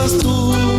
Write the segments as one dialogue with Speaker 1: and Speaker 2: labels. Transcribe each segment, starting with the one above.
Speaker 1: cosas tú.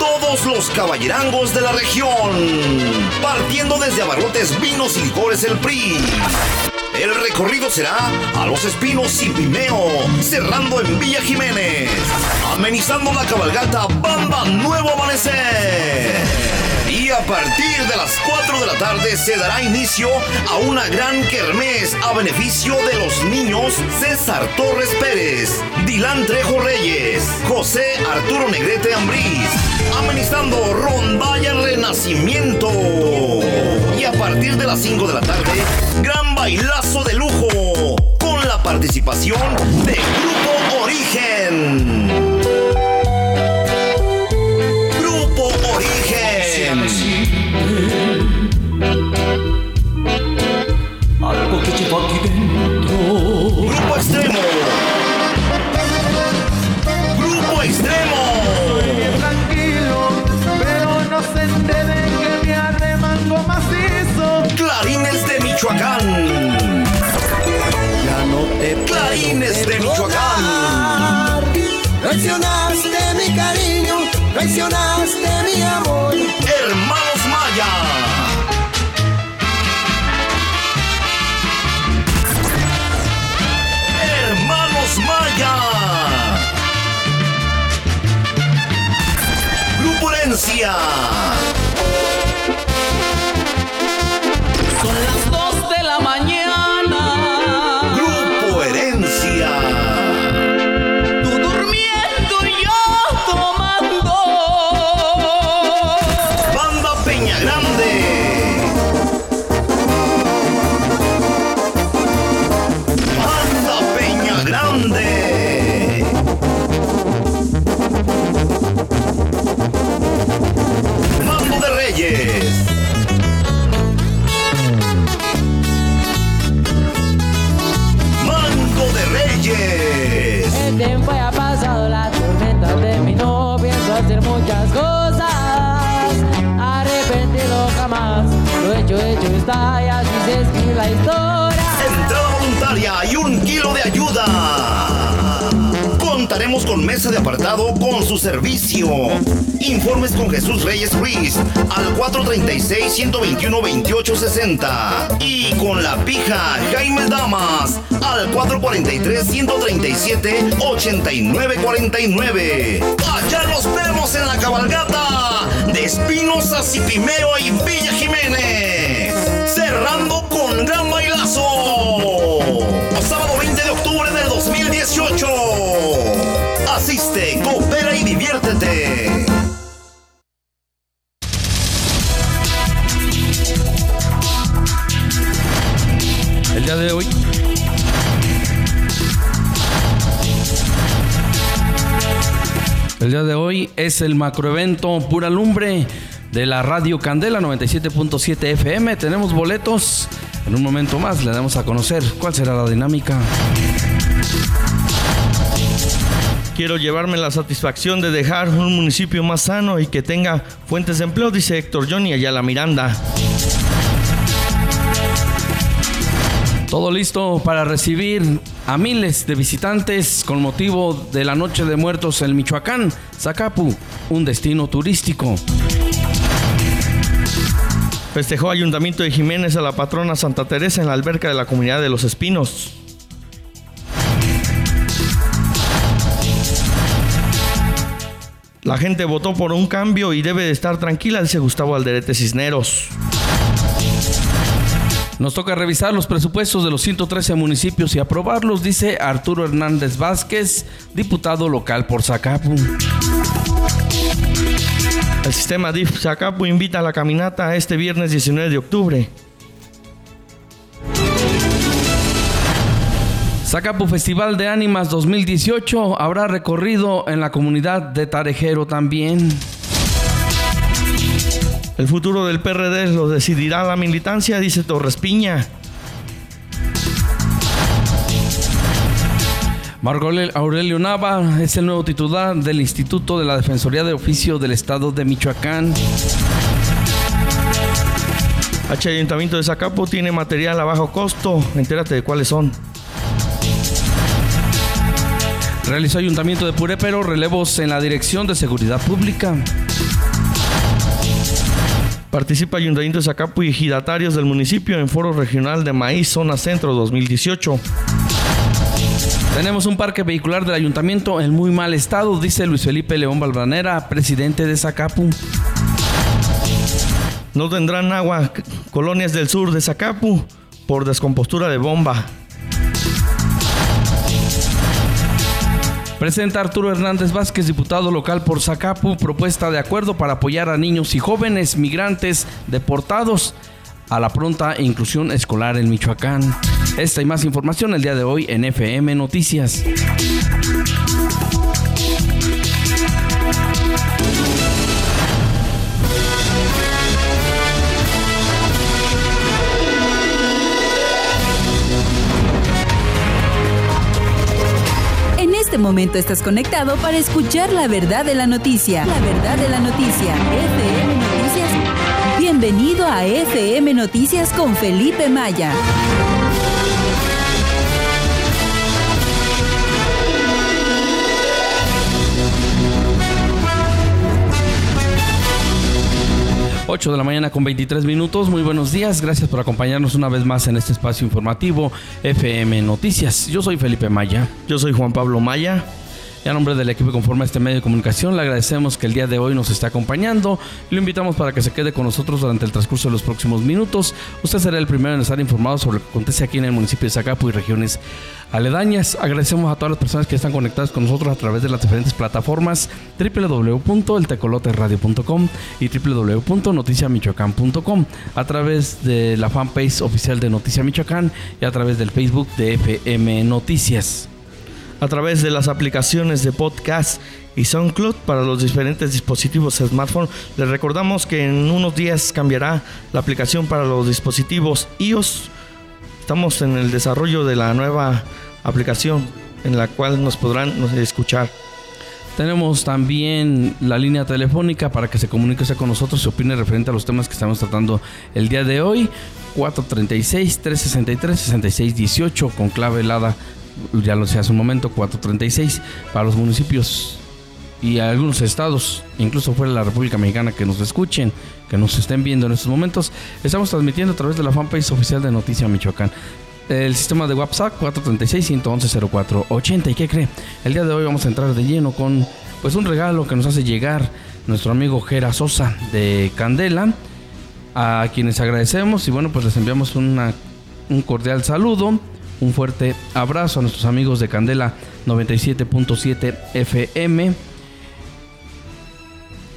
Speaker 2: todos los caballerangos de la región. Partiendo desde Abarrotes, Vinos y Licores El PRI. El recorrido será a Los Espinos y Pimeo, cerrando en Villa Jiménez. Amenizando la cabalgata Bamba Nuevo Amanecer a partir de las 4 de la tarde se dará inicio a una gran kermés a beneficio de los niños César Torres Pérez, Dilan Trejo Reyes, José Arturo Negrete Ambriz, amenizando Rondalla Renacimiento. Y a partir de las 5 de la tarde, gran bailazo de lujo con la participación de Grupo Origen. Michoacán.
Speaker 3: Ya no te
Speaker 2: Clarines de Michoacán.
Speaker 3: Traicionaste mi cariño, traicionaste mi amor.
Speaker 2: Hermanos Maya. Hermanos Maya. Grupo servicio. Informes con Jesús Reyes Ruiz al 436-121-2860. Y con la pija Jaime Damas al 443-137-8949. Allá nos vemos en la cabalgata de Espinosa, Cipimeo y Villa Jiménez.
Speaker 4: El día de hoy. El día de hoy es el macroevento Pura Lumbre de la Radio Candela 97.7 FM. Tenemos boletos. En un momento más le damos a conocer cuál será la dinámica.
Speaker 5: Quiero llevarme la satisfacción de dejar un municipio más sano y que tenga fuentes de empleo, dice Héctor Johnny Ayala Miranda.
Speaker 4: Todo listo para recibir a miles de visitantes con motivo de la Noche de Muertos en Michoacán, Zacapu, un destino turístico.
Speaker 5: Festejó Ayuntamiento de Jiménez a la patrona Santa Teresa en la alberca de la comunidad de Los Espinos. La gente votó por un cambio y debe de estar tranquila, dice Gustavo Alderete Cisneros.
Speaker 4: Nos toca revisar los presupuestos de los 113 municipios y aprobarlos, dice Arturo Hernández Vázquez, diputado local por Zacapu.
Speaker 5: El sistema DIF Zacapu invita a la caminata este viernes 19 de octubre.
Speaker 4: Zacapu Festival de Ánimas 2018 habrá recorrido en la comunidad de Tarejero también.
Speaker 5: El futuro del PRD lo decidirá la militancia, dice Torres Piña.
Speaker 4: Marco Aurelio Nava es el nuevo titular del Instituto de la Defensoría de Oficio del Estado de Michoacán.
Speaker 5: H Ayuntamiento de Zacapu tiene material a bajo costo. Entérate de cuáles son.
Speaker 4: Realizó Ayuntamiento de Purépero relevos en la Dirección de Seguridad Pública.
Speaker 5: Participa Ayuntamiento de Zacapu y ejidatarios del municipio en Foro Regional de Maíz Zona Centro 2018.
Speaker 4: Tenemos un parque vehicular del ayuntamiento en muy mal estado, dice Luis Felipe León Balvanera, presidente de Zacapu.
Speaker 5: No tendrán agua colonias del sur de Zacapu por descompostura de bomba.
Speaker 4: Presenta Arturo Hernández Vázquez, diputado local por Zacapu, propuesta de acuerdo para apoyar a niños y jóvenes migrantes deportados a la pronta inclusión escolar en Michoacán. Esta y más información el día de hoy en FM Noticias.
Speaker 6: Momento estás conectado para escuchar la verdad de la noticia. La verdad de la noticia. FM Noticias. Bienvenido a FM Noticias con Felipe Maya.
Speaker 4: Ocho de la mañana con 23 minutos. Muy buenos días. Gracias por acompañarnos una vez más en este espacio informativo FM Noticias. Yo soy Felipe Maya.
Speaker 5: Yo soy Juan Pablo Maya.
Speaker 4: Y a nombre del equipo que conforma este medio de comunicación, le agradecemos que el día de hoy nos esté acompañando. Lo invitamos para que se quede con nosotros durante el transcurso de los próximos minutos. Usted será el primero en estar informado sobre lo que acontece aquí en el municipio de Zacapu y regiones aledañas. Agradecemos a todas las personas que están conectadas con nosotros a través de las diferentes plataformas www.eltecoloteradio.com y www.noticiamichoacán.com a través de la fanpage oficial de Noticia Michoacán y a través del Facebook de FM Noticias
Speaker 5: a través de las aplicaciones de podcast y SoundCloud para los diferentes dispositivos smartphone. Les recordamos que en unos días cambiará la aplicación para los dispositivos iOS. Estamos en el desarrollo de la nueva aplicación en la cual nos podrán escuchar.
Speaker 4: Tenemos también la línea telefónica para que se comunique con nosotros y opine referente a los temas que estamos tratando el día de hoy. 436-363-6618 con clave helada, ya lo sé hace un momento, 436 para los municipios y algunos estados, incluso fuera de la República Mexicana, que nos escuchen, que nos estén viendo en estos momentos. Estamos transmitiendo a través de la fanpage oficial de Noticia Michoacán. El sistema de WhatsApp 436-111-0480. ¿Y qué cree? El día de hoy vamos a entrar de lleno con pues un regalo que nos hace llegar nuestro amigo Gera Sosa de Candela, a quienes agradecemos y bueno, pues les enviamos una, un cordial saludo, un fuerte abrazo a nuestros amigos de Candela 97.7 FM.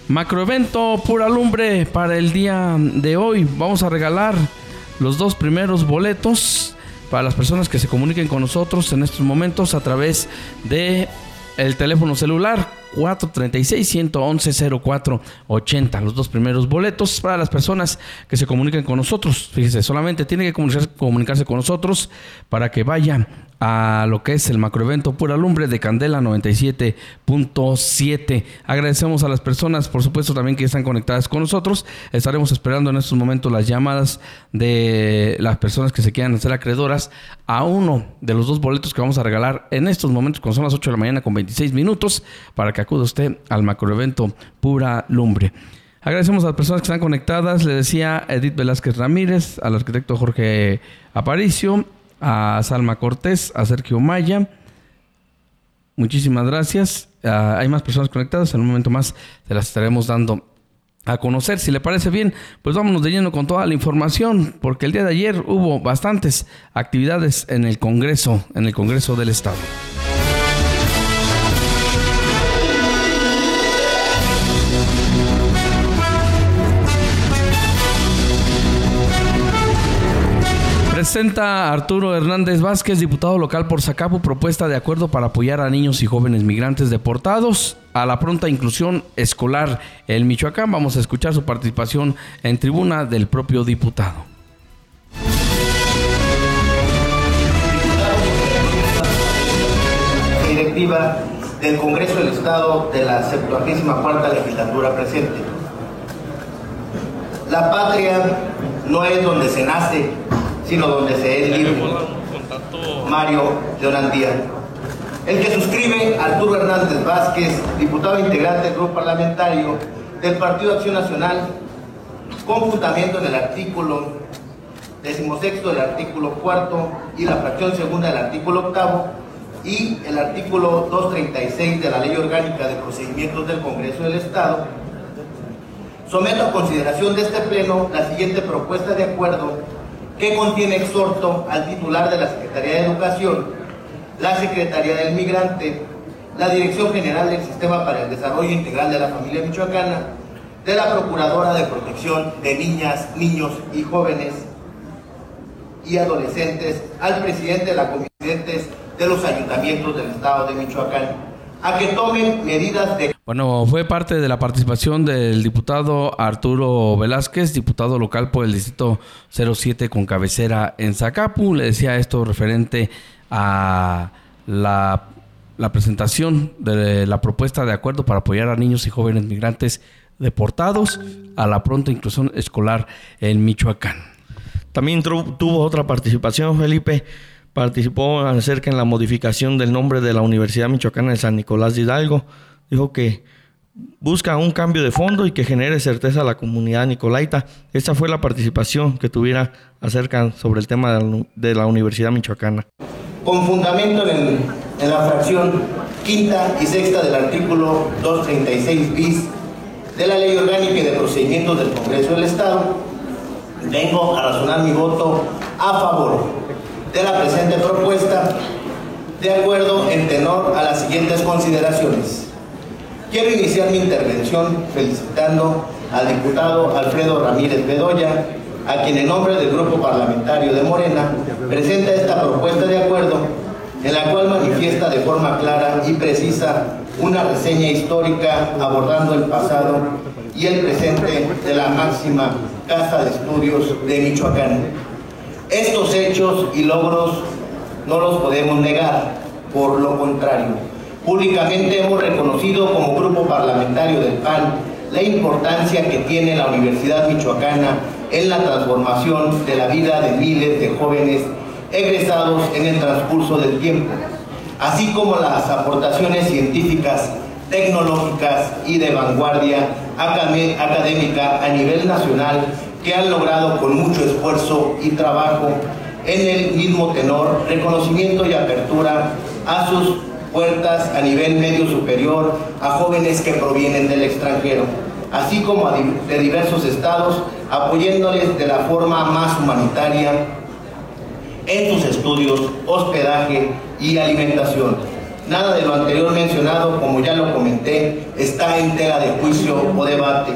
Speaker 4: Macroevento Pura Lumbre para el día de hoy. Vamos a regalar los dos primeros boletos para las personas que se comuniquen con nosotros en estos momentos a través de el teléfono celular 436-111-0480. Los dos primeros boletos para las personas que se comuniquen con nosotros. Fíjese, solamente tiene que comunicarse, con nosotros para que vaya a lo que es el macroevento Pura Lumbre de Candela 97.7. Agradecemos a las personas, por supuesto, también que están conectadas con nosotros. Estaremos esperando en estos momentos las llamadas de las personas que se quieran hacer acreedoras a uno de los dos boletos que vamos a regalar en estos momentos, cuando son las 8 de la mañana con 26 minutos, para que acuda usted al macroevento Pura Lumbre. Agradecemos a las personas que están conectadas. Le decía Edith Velázquez Ramírez, al arquitecto Jorge Aparicio, a Salma Cortés, a Sergio Maya. Muchísimas gracias. Ah, hay más personas conectadas. En un momento más se las estaremos dando a conocer. Si le parece bien, pues vámonos de lleno con toda la información, porque el día de ayer hubo bastantes actividades en el Congreso, en el Congreso del Estado. Presenta Arturo Hernández Vázquez, diputado local por Zacapu, propuesta de acuerdo para apoyar a niños y jóvenes migrantes deportados a la pronta inclusión escolar en Michoacán. Vamos a escuchar su participación en tribuna del propio diputado.
Speaker 7: Directiva del Congreso del Estado de la 74 legislatura presente. La patria no es donde se nace, sino donde se es libre. Mario Leonandía. El que suscribe Arturo Hernández Vázquez, diputado integrante del grupo parlamentario del Partido Acción Nacional, con fundamento en el artículo decimosexto del artículo cuarto y la fracción segunda del artículo octavo y el artículo 236 de la Ley Orgánica de Procedimientos del Congreso del Estado, someto a consideración de este Pleno la siguiente propuesta de acuerdo que contiene exhorto al titular de la Secretaría de Educación, la Secretaría del Migrante, la Dirección General del Sistema para el Desarrollo Integral de la Familia Michoacana, de la Procuradora de Protección de Niñas, Niños y Jóvenes y Adolescentes, al presidente de la Comisión de los Ayuntamientos del Estado de Michoacán a que tomen medidas de...
Speaker 4: Bueno, fue parte de la participación del diputado Arturo Velázquez, diputado local por el distrito 07 con cabecera en Zacapu. Le decía esto referente a la, presentación de la propuesta de acuerdo para apoyar a niños y jóvenes migrantes deportados a la pronta inclusión escolar en Michoacán.
Speaker 5: También tuvo otra participación, Felipe participó acerca en la modificación del nombre de la Universidad Michoacana de San Nicolás de Hidalgo. Dijo que busca un cambio de fondo y que genere certeza a la comunidad nicolaita. Esta fue la participación que tuviera acerca sobre el tema de la, Universidad Michoacana.
Speaker 7: Con fundamento en, en la fracción quinta y sexta del artículo 236 bis de la Ley Orgánica y de Procedimientos del Congreso del Estado, vengo a razonar mi voto a favor de la presente propuesta de acuerdo en tenor a las siguientes consideraciones. Quiero iniciar mi intervención felicitando al diputado Alfredo Ramírez Bedoya, a quien en nombre del Grupo Parlamentario de Morena presenta esta propuesta de acuerdo en la cual manifiesta de forma clara y precisa una reseña histórica abordando el pasado y el presente de la máxima Casa de Estudios de Michoacán. Estos hechos y logros no los podemos negar, por lo contrario, Públicamente hemos reconocido como grupo parlamentario del PAN la importancia que tiene la Universidad Michoacana en la transformación de la vida de miles de jóvenes egresados en el transcurso del tiempo, así como las aportaciones científicas, tecnológicas y de vanguardia académica a nivel nacional que han logrado con mucho esfuerzo y trabajo en el mismo tenor reconocimiento y apertura a sus puertas a nivel medio superior a jóvenes que provienen del extranjero, así como de diversos estados, apoyándoles de la forma más humanitaria en sus estudios, hospedaje y alimentación. Nada de lo anterior mencionado, como ya lo comenté, está en tela de juicio o debate.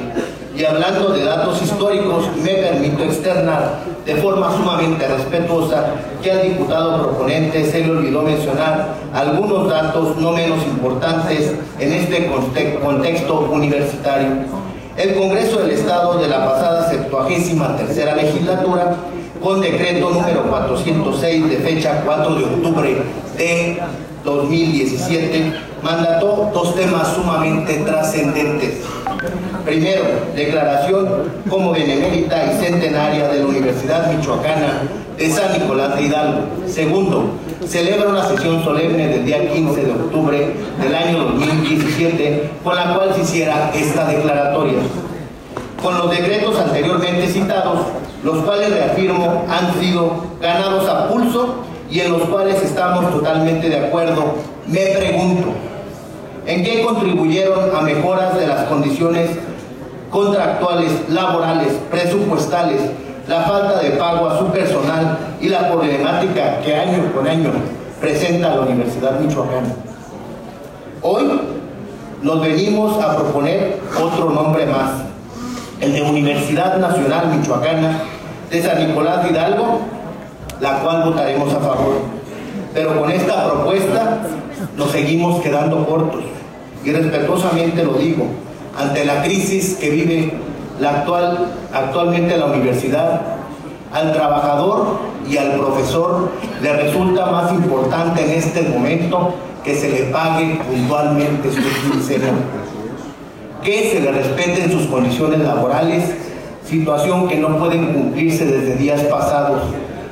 Speaker 7: Y hablando de datos históricos, me permito externar de forma sumamente respetuosa que al diputado proponente se le olvidó mencionar algunos datos no menos importantes en este contexto universitario. El Congreso del Estado de la pasada 73 legislatura, con decreto número 406 de fecha 4 de octubre de 2017, mandató dos temas sumamente trascendentes Primero, declaración como benemérita y centenaria de la Universidad Michoacana de San Nicolás de Hidalgo. Segundo, celebra una sesión solemne del día 15 de octubre del año 2017 con la cual se hiciera esta declaratoria. Con los decretos anteriormente citados, los cuales reafirmo han sido ganados a pulso y en los cuales estamos totalmente de acuerdo, me pregunto, ¿En qué contribuyeron a mejoras de las condiciones contractuales, laborales, presupuestales, la falta de pago a su personal y la problemática que año con año presenta la Universidad Michoacana? Hoy nos venimos a proponer otro nombre más, el de Universidad Nacional Michoacana de San Nicolás Hidalgo, la cual votaremos a favor. Pero con esta propuesta nos seguimos quedando cortos y respetuosamente lo digo, ante la crisis que vive la actual, actualmente la universidad, al trabajador y al profesor le resulta más importante en este momento que se le pague puntualmente su quincena, que se le respeten sus condiciones laborales, situación que no pueden cumplirse desde días pasados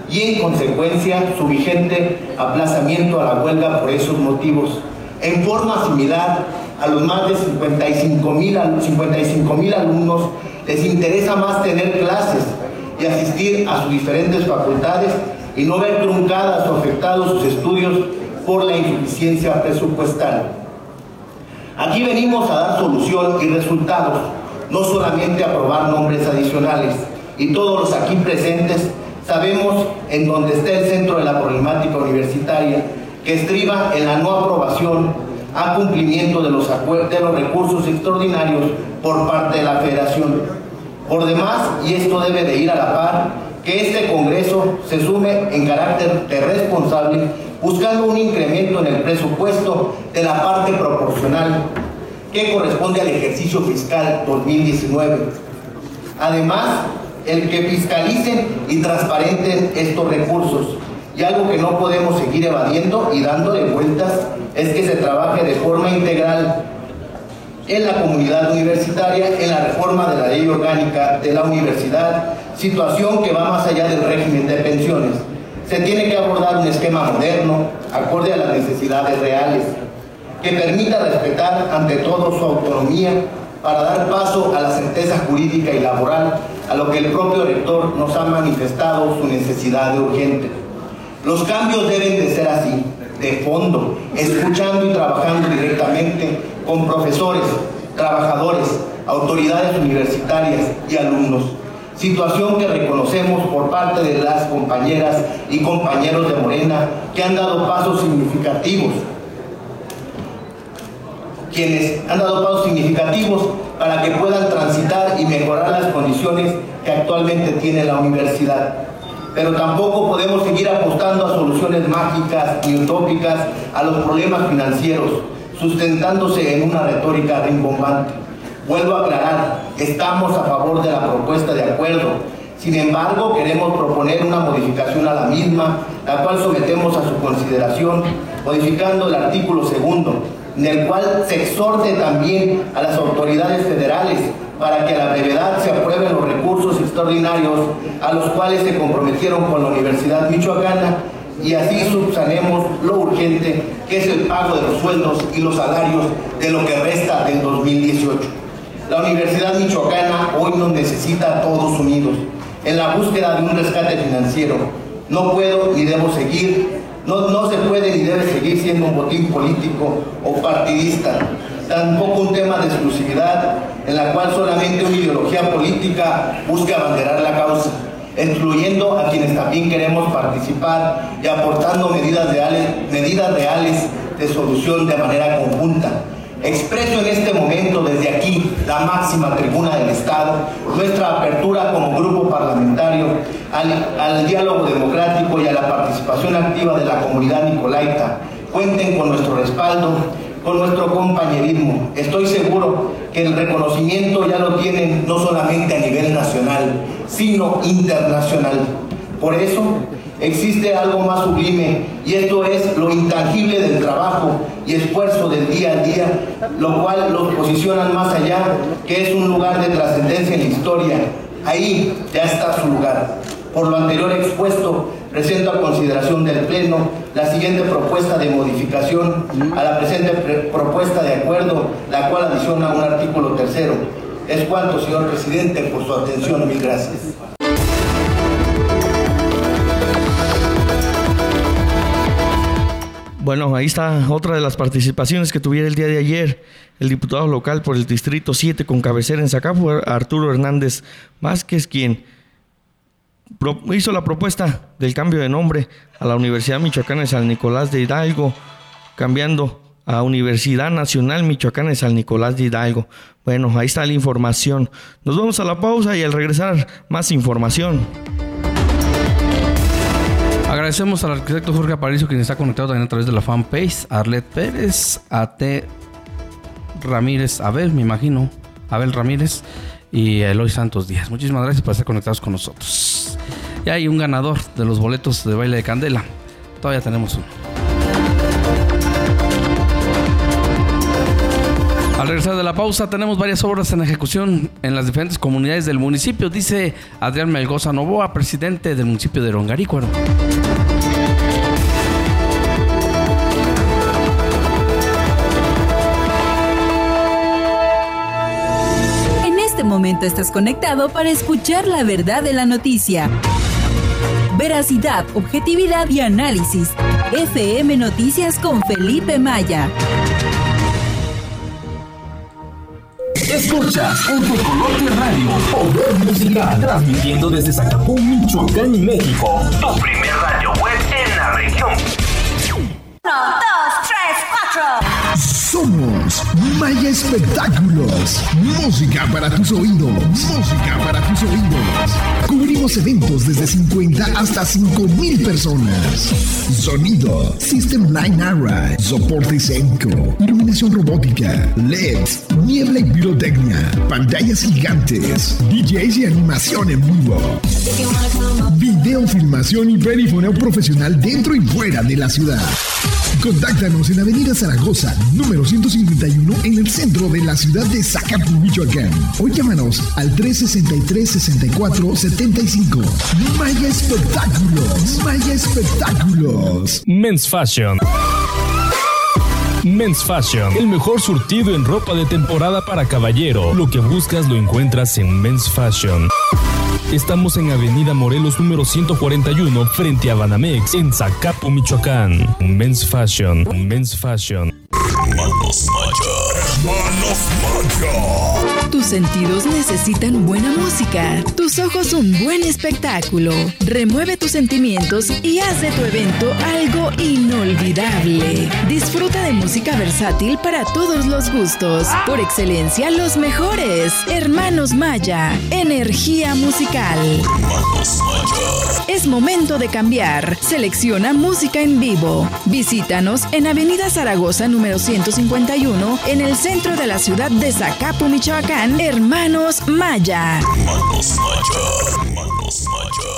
Speaker 7: y en consecuencia su vigente aplazamiento a la huelga por esos motivos. En forma similar, a los más de 55 mil 55, alumnos les interesa más tener clases y asistir a sus diferentes facultades y no ver truncadas o afectados sus estudios por la insuficiencia presupuestal. Aquí venimos a dar solución y resultados, no solamente a aprobar nombres adicionales. Y todos los aquí presentes sabemos en dónde está el centro de la problemática universitaria, que estriba en la no aprobación a cumplimiento de los, de los recursos extraordinarios por parte de la Federación. Por demás, y esto debe de ir a la par, que este Congreso se sume en carácter de responsable buscando un incremento en el presupuesto de la parte proporcional que corresponde al ejercicio fiscal 2019. Además, el que fiscalicen y transparenten estos recursos. Y algo que no podemos seguir evadiendo y dándole vueltas es que se trabaje de forma integral en la comunidad universitaria en la reforma de la ley orgánica de la universidad, situación que va más allá del régimen de pensiones. Se tiene que abordar un esquema moderno, acorde a las necesidades reales, que permita respetar ante todo su autonomía para dar paso a la certeza jurídica y laboral, a lo que el propio rector nos ha manifestado su necesidad urgente. Los cambios deben de ser así, de fondo, escuchando y trabajando directamente con profesores, trabajadores, autoridades universitarias y alumnos. Situación que reconocemos por parte de las compañeras y compañeros de Morena que han dado pasos significativos quienes han dado pasos significativos para que puedan transitar y mejorar las condiciones que actualmente tiene la universidad pero tampoco podemos seguir apostando a soluciones mágicas y utópicas a los problemas financieros, sustentándose en una retórica rimbombante. Vuelvo a aclarar, estamos a favor de la propuesta de acuerdo. Sin embargo, queremos proponer una modificación a la misma, la cual sometemos a su consideración, modificando el artículo segundo, en el cual se exhorte también a las autoridades federales para que a la brevedad se aprueben los recursos extraordinarios a los cuales se comprometieron con la Universidad Michoacana y así subsanemos lo urgente que es el pago de los sueldos y los salarios de lo que resta del 2018. La Universidad Michoacana hoy nos necesita a todos unidos en la búsqueda de un rescate financiero. No puedo ni debo seguir, no, no se puede ni debe seguir siendo un botín político o partidista, tampoco un tema de exclusividad en la cual solamente una ideología política busca abanderar la causa incluyendo a quienes también queremos participar y aportando medidas reales, medidas reales de solución de manera conjunta. Expreso en este momento desde aquí, la máxima tribuna del Estado, nuestra apertura como grupo parlamentario al, al diálogo democrático y a la participación activa de la comunidad nicolaita. Cuenten con nuestro respaldo con nuestro compañerismo. Estoy seguro que el reconocimiento ya lo tienen no solamente a nivel nacional, sino internacional. Por eso existe algo más sublime y esto es lo intangible del trabajo y esfuerzo del día a día, lo cual los posicionan más allá, que es un lugar de trascendencia en la historia. Ahí ya está su lugar. Por lo anterior expuesto, presento a consideración del Pleno la siguiente propuesta de modificación a la presente propuesta de acuerdo, la cual adiciona un artículo tercero. Es cuanto, señor presidente, por su atención. Mil gracias.
Speaker 5: Bueno, ahí está otra de las participaciones que tuviera el día de ayer el diputado local por el Distrito 7 con cabecera en Zacapu, Arturo Hernández Vázquez, quien hizo la propuesta del cambio de nombre a la Universidad Michoacana de San Nicolás de Hidalgo, cambiando a Universidad Nacional Michoacana de San Nicolás de Hidalgo. Bueno, ahí está la información. Nos vamos a la pausa y al regresar más información.
Speaker 4: Agradecemos al arquitecto Jorge Aparicio quien está conectado también a través de la fanpage, Arlet Pérez, A.T. Ramírez, Abel, me imagino, Abel Ramírez y Eloy Santos Díaz. Muchísimas gracias por estar conectados con nosotros. Ya hay un ganador de los boletos de baile de candela. Todavía tenemos uno. Al regresar de la pausa, tenemos varias obras en ejecución en las diferentes comunidades del municipio, dice Adrián Melgoza Novoa, presidente del municipio de Rongarícuaro.
Speaker 6: Momento estás conectado para escuchar la verdad de la noticia. Veracidad, objetividad y análisis. FM Noticias con Felipe Maya.
Speaker 8: Escuchas en Tecolote Radio, Poder Musical, transmitiendo desde Zacapón, Michoacán, México. Tu primer radio web en la región.
Speaker 9: Uno, dos, tres, cuatro.
Speaker 10: Somos Maya Espectáculos. Música para tus oídos. Música para tus oídos. Cubrimos eventos desde 50 hasta 5000 personas. Sonido, System Line Array, soporte escénico, iluminación robótica, LEDs, niebla y pirotecnia, pantallas gigantes, DJs y animación en vivo. Video, filmación y perifoneo profesional dentro y fuera de la ciudad. Contáctanos en Avenida Zaragoza, número 151, en el centro de la ciudad de Zacapu, Michoacán. O llámanos al 363-6475. Maya Espectáculos. Maya Espectáculos.
Speaker 11: Men's Fashion. Men's Fashion, el mejor surtido en ropa de temporada para caballero. Lo que buscas lo encuentras en Men's Fashion. Estamos en Avenida Morelos número 141 frente a Banamex en Zacapu, Michoacán. Men's Fashion, Men's Fashion.
Speaker 8: Manos Manos
Speaker 6: Tus sentidos necesitan buena música, tus ojos un buen espectáculo. Remueve tus sentimientos y haz de tu evento algo inolvidable. Disfruta de música versátil para todos los gustos. Por excelencia, los mejores. Hermanos Maya, energía musical. Es momento de cambiar. Selecciona música en vivo. Visítanos en Avenida Zaragoza número 151 en el centro de la ciudad de Zacapu, Michoacán, Hermanos Maya.
Speaker 8: Hermanos Maya. Hermanos Maya.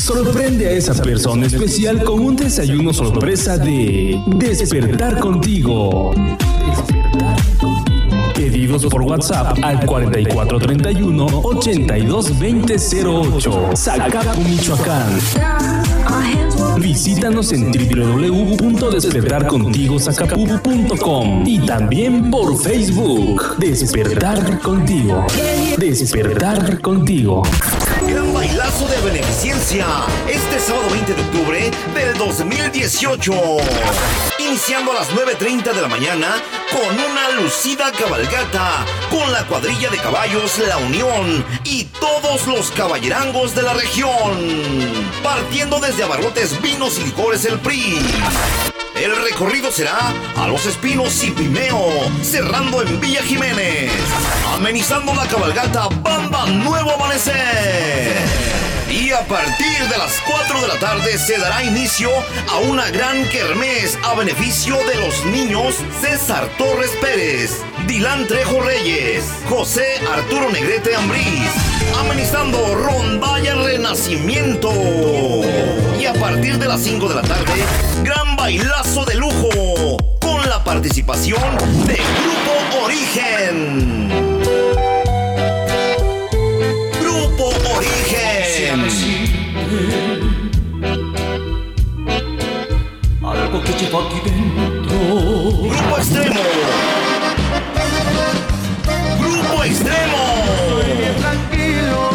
Speaker 11: Sorprende a esa persona especial con un desayuno sorpresa de Despertar contigo. Pedidos por WhatsApp al 4431 822008. Zacapu, Michoacán. Visítanos en www.despertarcontigozacapu.com y también por Facebook. Despertar contigo. Despertar contigo.
Speaker 2: De beneficencia este sábado 20 de octubre del 2018. Iniciando a las 9.30 de la mañana con una lucida cabalgata con la cuadrilla de caballos La Unión y todos los caballerangos de la región. Partiendo desde Abarrotes Vinos y Licores El PRI. El recorrido será a Los Espinos y Pimeo, cerrando en Villa Jiménez. Amenizando la cabalgata Bamba Nuevo Amanecer. Y a partir de las 4 de la tarde se dará inicio a una gran kermés a beneficio de los niños César Torres Pérez, Dilán Trejo Reyes, José Arturo Negrete Ambriz, amenizando Rondalla Renacimiento. Y a partir de las 5 de la tarde, gran bailazo de lujo con la participación de Grupo Origen. Grupo Origen.
Speaker 12: Que llevo aquí dentro.
Speaker 2: Grupo Extremo. Grupo Extremo.
Speaker 3: tranquilo,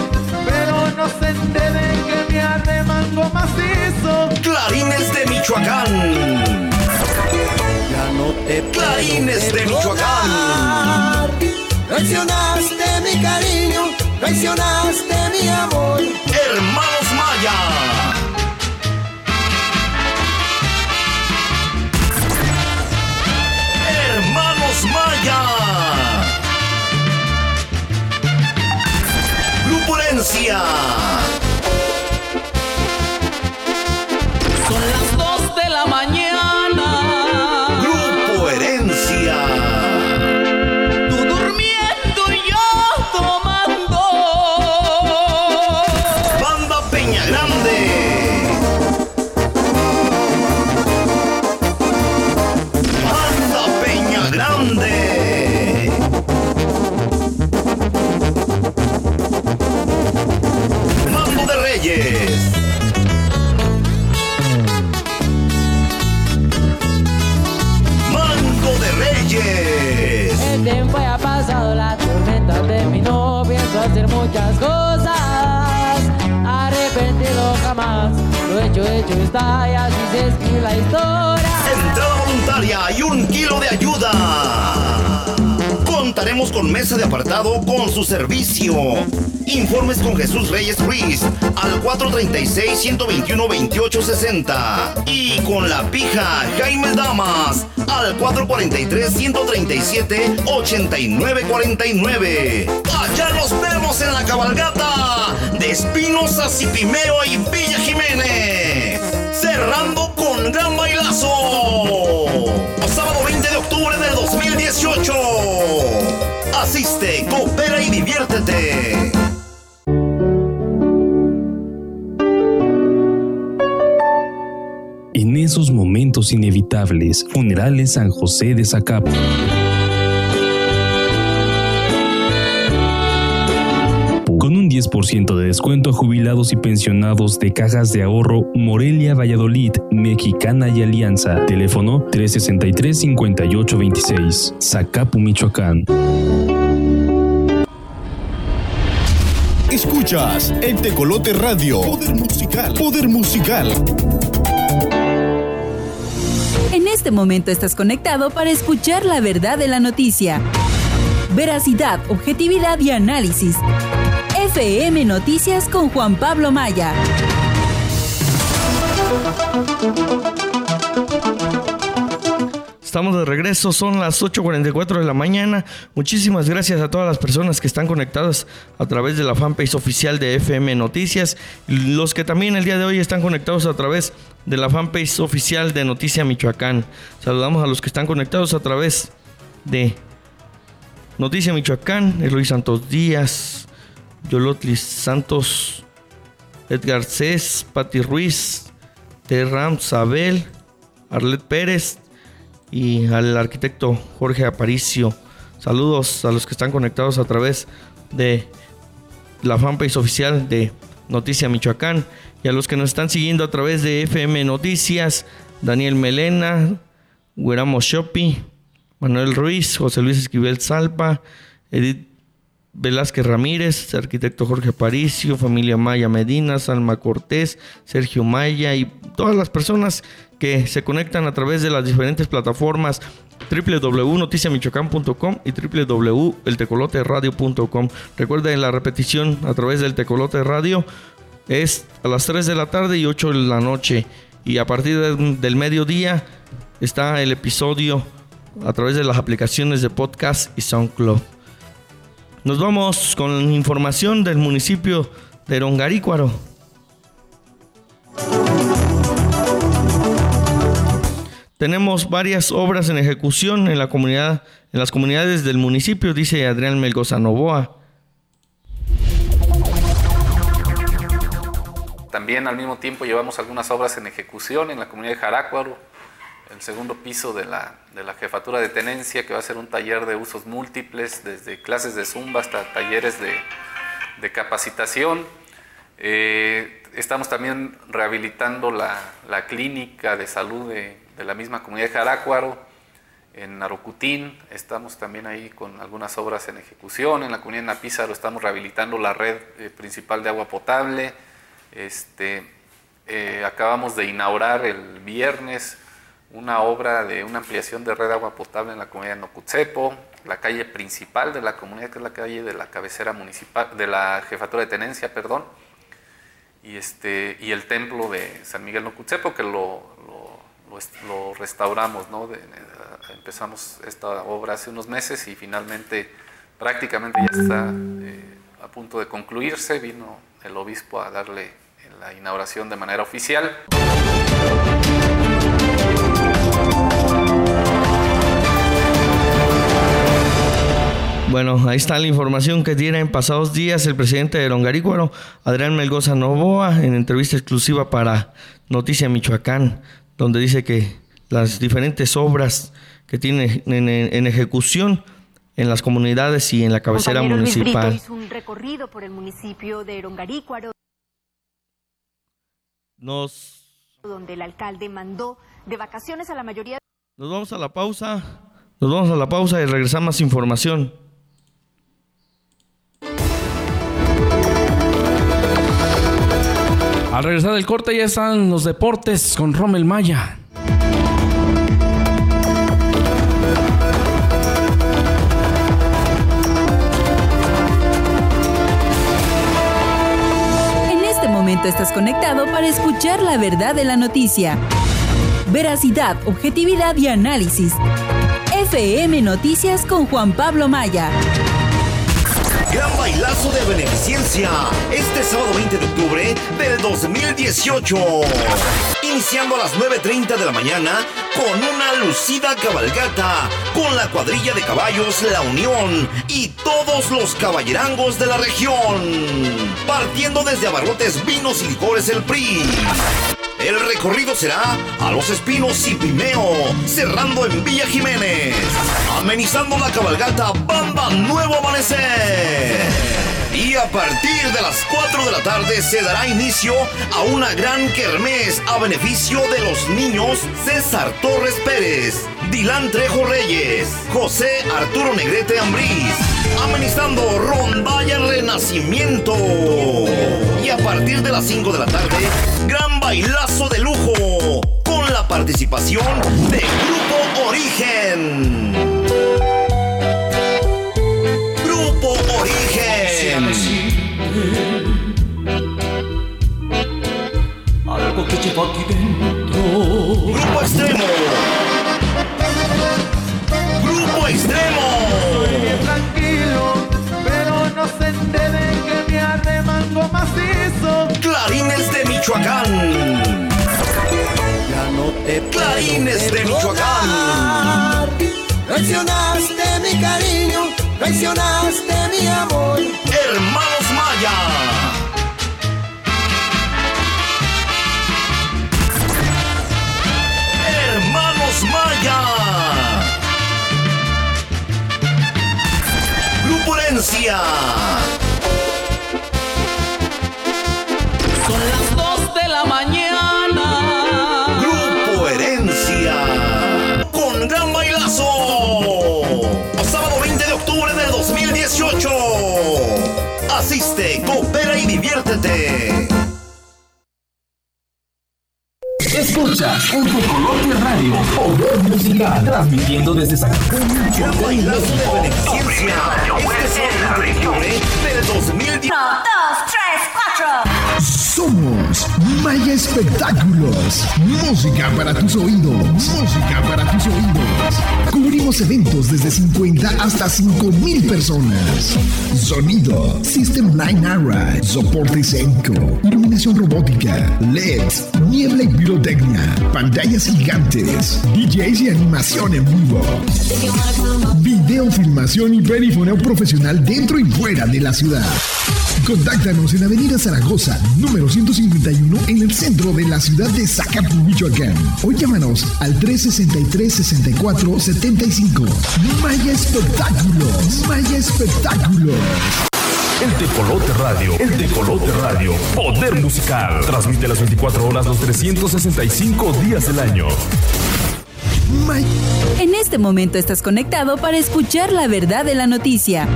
Speaker 3: pero no se enteren que me arde mango macizo.
Speaker 2: Clarines de Michoacán.
Speaker 3: Ya no te
Speaker 2: Clarines de Michoacán.
Speaker 3: Traicionaste mi cariño, traicionaste mi amor.
Speaker 2: Hermanos Maya. Hermanos Entrada voluntaria y un kilo de ayuda. Contaremos con mesa de apartado con su servicio. Informes con Jesús Reyes Ruiz al 436-121-2860. Y con la pija Jaime Damas al 443-137-8949. Allá nos vemos en la cabalgata de Espinos a Cipimeo y Villa Jiménez. Cerrando con gran bailazo. Sábado 20 de octubre del 2018. Asiste, coopera y diviértete.
Speaker 11: En esos momentos inevitables, Funerales San José de Zacapu. 10% de descuento a jubilados y pensionados de cajas de ahorro Morelia Valladolid, Mexicana y Alianza. Teléfono 363-5826. Zacapu, Michoacán.
Speaker 10: Escuchas el Tecolote Radio. Poder musical. Poder musical.
Speaker 6: En este momento estás conectado para escuchar la verdad de la noticia. Veracidad, objetividad y análisis. FM Noticias con Juan Pablo Maya.
Speaker 5: Estamos de regreso, son las 8.44 de la mañana. Muchísimas gracias a todas las personas que están conectadas a través de la fanpage oficial de FM Noticias. Los que también el día de hoy están conectados a través de la fanpage oficial de Noticia Michoacán. Saludamos a los que están conectados a través de Noticia Michoacán, Eloy Santos Díaz, Yolotlis Santos, Edgar Cés, Patti Ruiz, Terram Sabel, Arlet Pérez y al arquitecto Jorge Aparicio. Saludos a los que están conectados a través de la fanpage oficial de Noticia Michoacán y a los que nos están siguiendo a través de FM Noticias, Daniel Melena, Gueramo Shopi, Manuel Ruiz, José Luis Esquivel Salpa, Edith Velázquez Ramírez, arquitecto Jorge Aparicio, familia Maya Medina, Salma Cortés, Sergio Maya y todas las personas que se conectan a través de las diferentes plataformas www.noticiamichoacán.com y www.eltecoloteradio.com. Recuerden la repetición a través del Tecolote Radio es a las 3 de la tarde y 8 de la noche. Y a partir del mediodía está el episodio a través de las aplicaciones de podcast y SoundCloud. Nos vamos con información del municipio de Rongarícuaro. Tenemos varias obras en ejecución en la comunidad, en las comunidades del municipio, dice Adrián Melgoza Novoa.
Speaker 13: También al mismo tiempo llevamos algunas obras en ejecución en la comunidad de Jarácuaro, el segundo piso de la, de la jefatura de tenencia, que va a ser un taller de usos múltiples, desde clases de zumba hasta talleres de, de capacitación. Eh, estamos también rehabilitando la, la clínica de salud de, de, la misma comunidad de Jarácuaro, en Arocutín, estamos también ahí con algunas obras en ejecución, en la comunidad de Napízaro estamos rehabilitando la red eh, principal de agua potable, este, eh, acabamos de inaugurar el viernes una obra de una ampliación de red de agua potable en la comunidad de Nocutzepo, la calle principal de la comunidad, que es la calle de la cabecera municipal, de la jefatura de tenencia, perdón, y, este, y el templo de San Miguel Nocutzepo, que lo, lo, restauramos, ¿no? Empezamos esta obra hace unos meses y finalmente prácticamente ya está eh, a punto de concluirse, vino el obispo a darle la inauguración de manera oficial.
Speaker 5: Bueno, ahí está la información que tiene en pasados días el presidente de Longarícuaro, Adrián Melgoza Novoa, en entrevista exclusiva para Noticia Michoacán, donde dice que las diferentes obras que tiene en, en ejecución en las comunidades y en la cabecera
Speaker 14: Compañero
Speaker 5: municipal.
Speaker 14: Luis hizo un recorrido por el municipio de Rongarícuaro,
Speaker 5: Nos,
Speaker 14: donde el alcalde mandó de vacaciones a la mayoría
Speaker 5: nos vamos a la pausa, nos vamos a la pausa y regresamos más información.
Speaker 4: Al regresar del corte ya están los deportes con Rommel Maya.
Speaker 6: En este momento estás conectado para escuchar la verdad de la noticia. Veracidad, objetividad y análisis. FM Noticias con Juan Pablo Maya.
Speaker 2: Gran bailazo de beneficencia este sábado 20 de octubre del 2018. Iniciando a las 9.30 de la mañana con una lucida cabalgata con la cuadrilla de caballos La Unión y todos los caballerangos de la región. Partiendo desde Abarrotes Vinos y Licores El PRI. El recorrido será a Los Espinos y Pimeo, cerrando en Villa Jiménez. Amenizando la cabalgata Bamba Nuevo Amanecer. Y a partir de las 4 de la tarde se dará inicio a una gran kermés a beneficio de los niños César Torres Pérez, Dilán Trejo Reyes, José Arturo Negrete Ambriz, amenizando Rondalla Renacimiento. Y a partir de las 5 de la tarde, gran bailazo de lujo con la participación de Grupo Origen.
Speaker 12: Llevo aquí dentro.
Speaker 2: Grupo Extremo. Grupo Extremo.
Speaker 3: tranquilo, pero no se enteren que me arremango macizo.
Speaker 2: Clarines de Michoacán.
Speaker 1: Ya no te
Speaker 2: Clarines de Michoacán.
Speaker 1: Traicionaste mi cariño, traicionaste mi amor.
Speaker 2: Hermanos Maya. Los Grupo Herencia.
Speaker 12: Son las dos de la mañana.
Speaker 2: Grupo Herencia. Con gran bailazo. Sábado 20 de octubre de 2018. Asiste, coopera y diviértete.
Speaker 11: Escucha en Tecolote Radio, Poder Musical, transmitiendo desde y México.
Speaker 2: beneficencia. Este sábado 20 de octubre del 2018.
Speaker 14: Uno, dos, tres, cuatro.
Speaker 10: Somos Maya Espectáculos. Música para tus oídos. Música para tus oídos. Cubrimos eventos desde 50 hasta 5000 personas. Sonido, System 9 Array, soporte escénico, iluminación robótica, LEDs, niebla y pirotecnia, pantallas gigantes, DJs y animación en vivo. Video, filmación y perifoneo profesional dentro y fuera de la ciudad. Contáctanos en Avenida Zaragoza, número 151, en el centro de la ciudad de Zacatú, Michoacán. O llámanos al 363-64-75. Maya Espectáculos. Maya Espectáculos.
Speaker 8: El Tecolote Radio, el Tecolote Radio, Poder Musical. Transmite las 24 horas, los 365 días del año.
Speaker 6: En este momento estás conectado para escuchar la verdad de la noticia.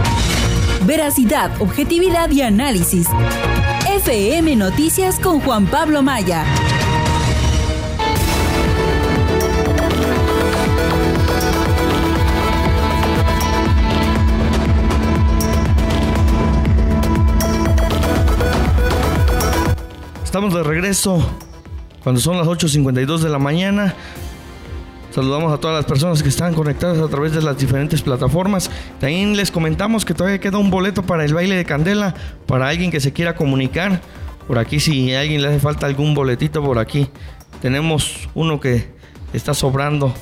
Speaker 6: Veracidad, objetividad y análisis. FM Noticias con Juan Pablo Maya.
Speaker 5: Estamos de regreso cuando son las 8.52 de la mañana. Saludamos a todas las personas que están conectadas a través de las diferentes plataformas. También les comentamos que todavía queda un boleto para el baile de candela para alguien que se quiera comunicar. Por aquí, si a alguien le hace falta algún boletito por aquí, tenemos uno que está sobrando.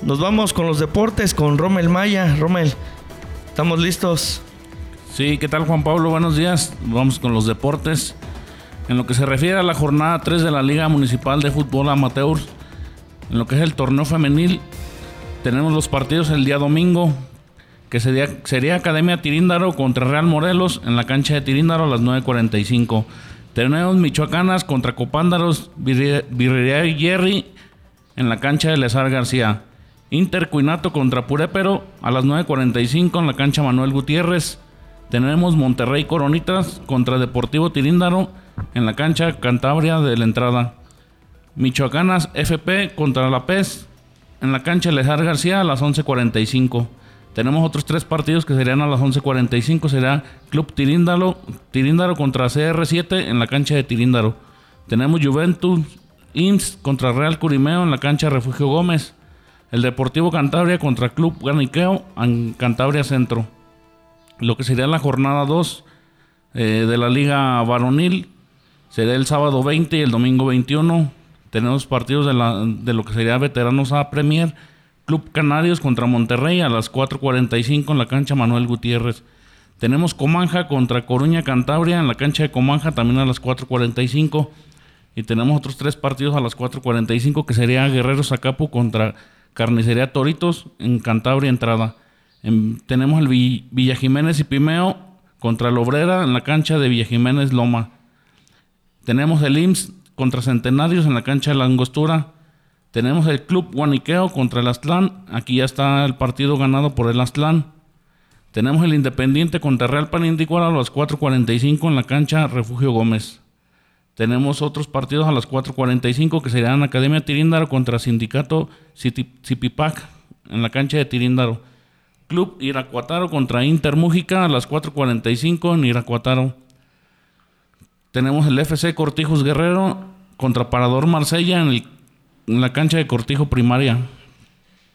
Speaker 5: Nos vamos con los deportes con Rommel Maya. Rommel, ¿estamos listos?
Speaker 15: Sí, ¿qué tal Juan Pablo? Buenos días. Vamos con los deportes. En lo que se refiere a la jornada 3 de la Liga Municipal de Fútbol Amateur, en lo que es el torneo femenil, tenemos los partidos el día domingo, que sería, sería Academia Tiríndaro contra Real Morelos en la cancha de Tiríndaro a las 9.45. Tenemos Michoacanas contra Copándaros, Virrería y Jerry en la cancha de Lesar García. Intercuinato contra Purépero a las 9.45 en la cancha Manuel Gutiérrez. Tenemos Monterrey Coronitas contra Deportivo Tiríndaro en la cancha Cantabria de la entrada. Michoacanas FP contra La Pez en la cancha Lejar García a las 11.45. Tenemos otros tres partidos que serían a las 11.45. Será Club Tiríndaro, contra CR7 en la cancha de Tiríndaro. Tenemos Juventus IMSS contra Real Curimeo en la cancha Refugio Gómez. El Deportivo Cantabria contra Club Ganiqueo en Cantabria Centro. Lo que sería la jornada 2 eh, de la Liga Varonil será el sábado 20 y el domingo 21. Tenemos partidos de, lo que sería Veteranos A Premier. Club Canarios contra Monterrey a las 4.45 en la cancha Manuel Gutiérrez. Tenemos Comanja contra Coruña Cantabria en la cancha de Comanja también a las 4.45. Y tenemos otros tres partidos a las 4.45 que sería Guerreros Zacapu contra Carnicería Toritos en Cantabria Entrada. En- tenemos el Vi- Villa Jiménez y Pimeo contra la Obrera en la cancha de Villa Jiménez Loma. Tenemos el IMSS contra Centenarios en la cancha de la Angostura. Tenemos el Club Guaniqueo contra el Aztlán. Aquí ya está el partido ganado por el Aztlán. Tenemos el Independiente contra Real Panindícuaro a las 4.45 en la cancha Refugio Gómez. Tenemos otros partidos a las 4.45 que serían Academia Tiríndaro contra Sindicato Zipipac en la cancha de Tiríndaro. Club Iracuataro contra Inter Mújica a las 4.45 en Iracuataro. Tenemos el FC Cortijos Guerrero contra Parador Marsella en, la cancha de Cortijo Primaria.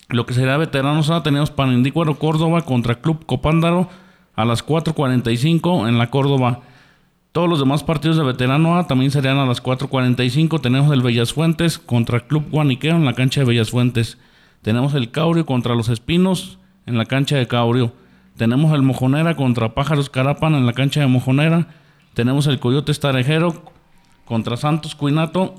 Speaker 15: Lo que será veteranos A, tenemos Panindícuaro Córdoba contra Club Copándaro a las 4.45 en la Córdoba. Todos los demás partidos de veterano A también serían a las 4.45. Tenemos el Bellas Fuentes contra Club Guaniqueo en la cancha de Bellas Fuentes. Tenemos el Caurio contra los Espinos en la cancha de Caurio. Tenemos el Mojonera contra Pájaros Carapan en la cancha de Mojonera. Tenemos el Coyote Estarejero contra Santos Cuinato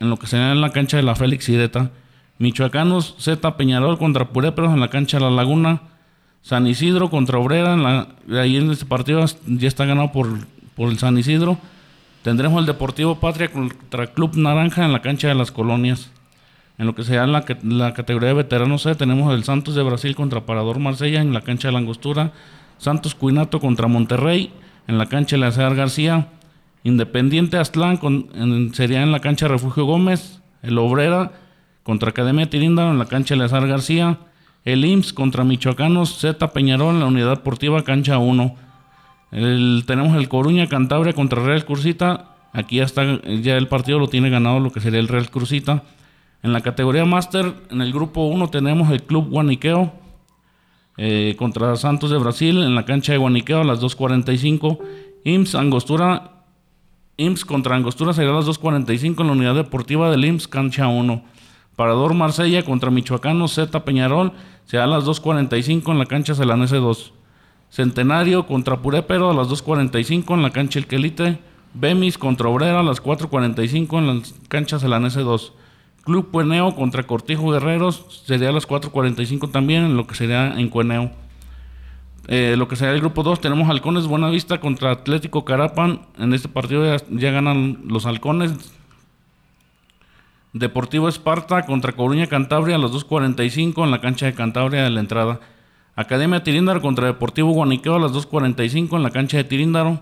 Speaker 15: en lo que sería en la cancha de la Félix Ireta. Michoacanos Z Peñarol contra Puréperos en la cancha de La Laguna. San Isidro contra Obrera, ahí en este partido ya está ganado por, por el San Isidro. Tendremos el Deportivo Patria contra Club Naranja en la cancha de las colonias. En lo que sea la, la categoría de veteranos C, tenemos el Santos de Brasil contra Parador Marsella en la cancha de la Angostura. Santos Cuinato contra Monterrey en la cancha Cedar García. Independiente Aztlán con, en, sería en la cancha Refugio Gómez. El Obrera contra Academia Tiríndaro en la cancha Eleazar García. El IMSS contra Michoacanos Z Peñarol en la Unidad Deportiva Cancha 1. tenemos el Coruña Cantabria contra Real Cursita. Aquí ya, está, ya el partido lo tiene ganado lo que sería el Real Cursita. En la categoría Master, en el grupo 1 tenemos el Club Guaniqueo eh, contra Santos de Brasil en la cancha de Guaniqueo a las 2.45. IMSS Angostura IMSS contra Angostura será a las 2.45 en la unidad deportiva del IMSS Cancha 1. Parador Marsella contra Michoacano Z Peñarol será a las 2.45 en la cancha Celanese 2. Centenario contra Purépero a las 2.45 en la cancha El Quelite. Bemis contra Obrera a las 4.45 en la cancha Celanese 2. Club Cueneo contra Cortijo Guerreros sería a las 4.45 también en lo que sería en Cueneo. Eh, lo que sería el grupo 2 tenemos Halcones Buenavista contra Atlético Carapan. En este partido ya, ganan los Halcones. Deportivo Esparta contra Coruña Cantabria a las 2.45 en la cancha de Cantabria de la entrada. Academia Tiríndaro contra Deportivo Guaniqueo a las 2.45 en la cancha de Tiríndaro.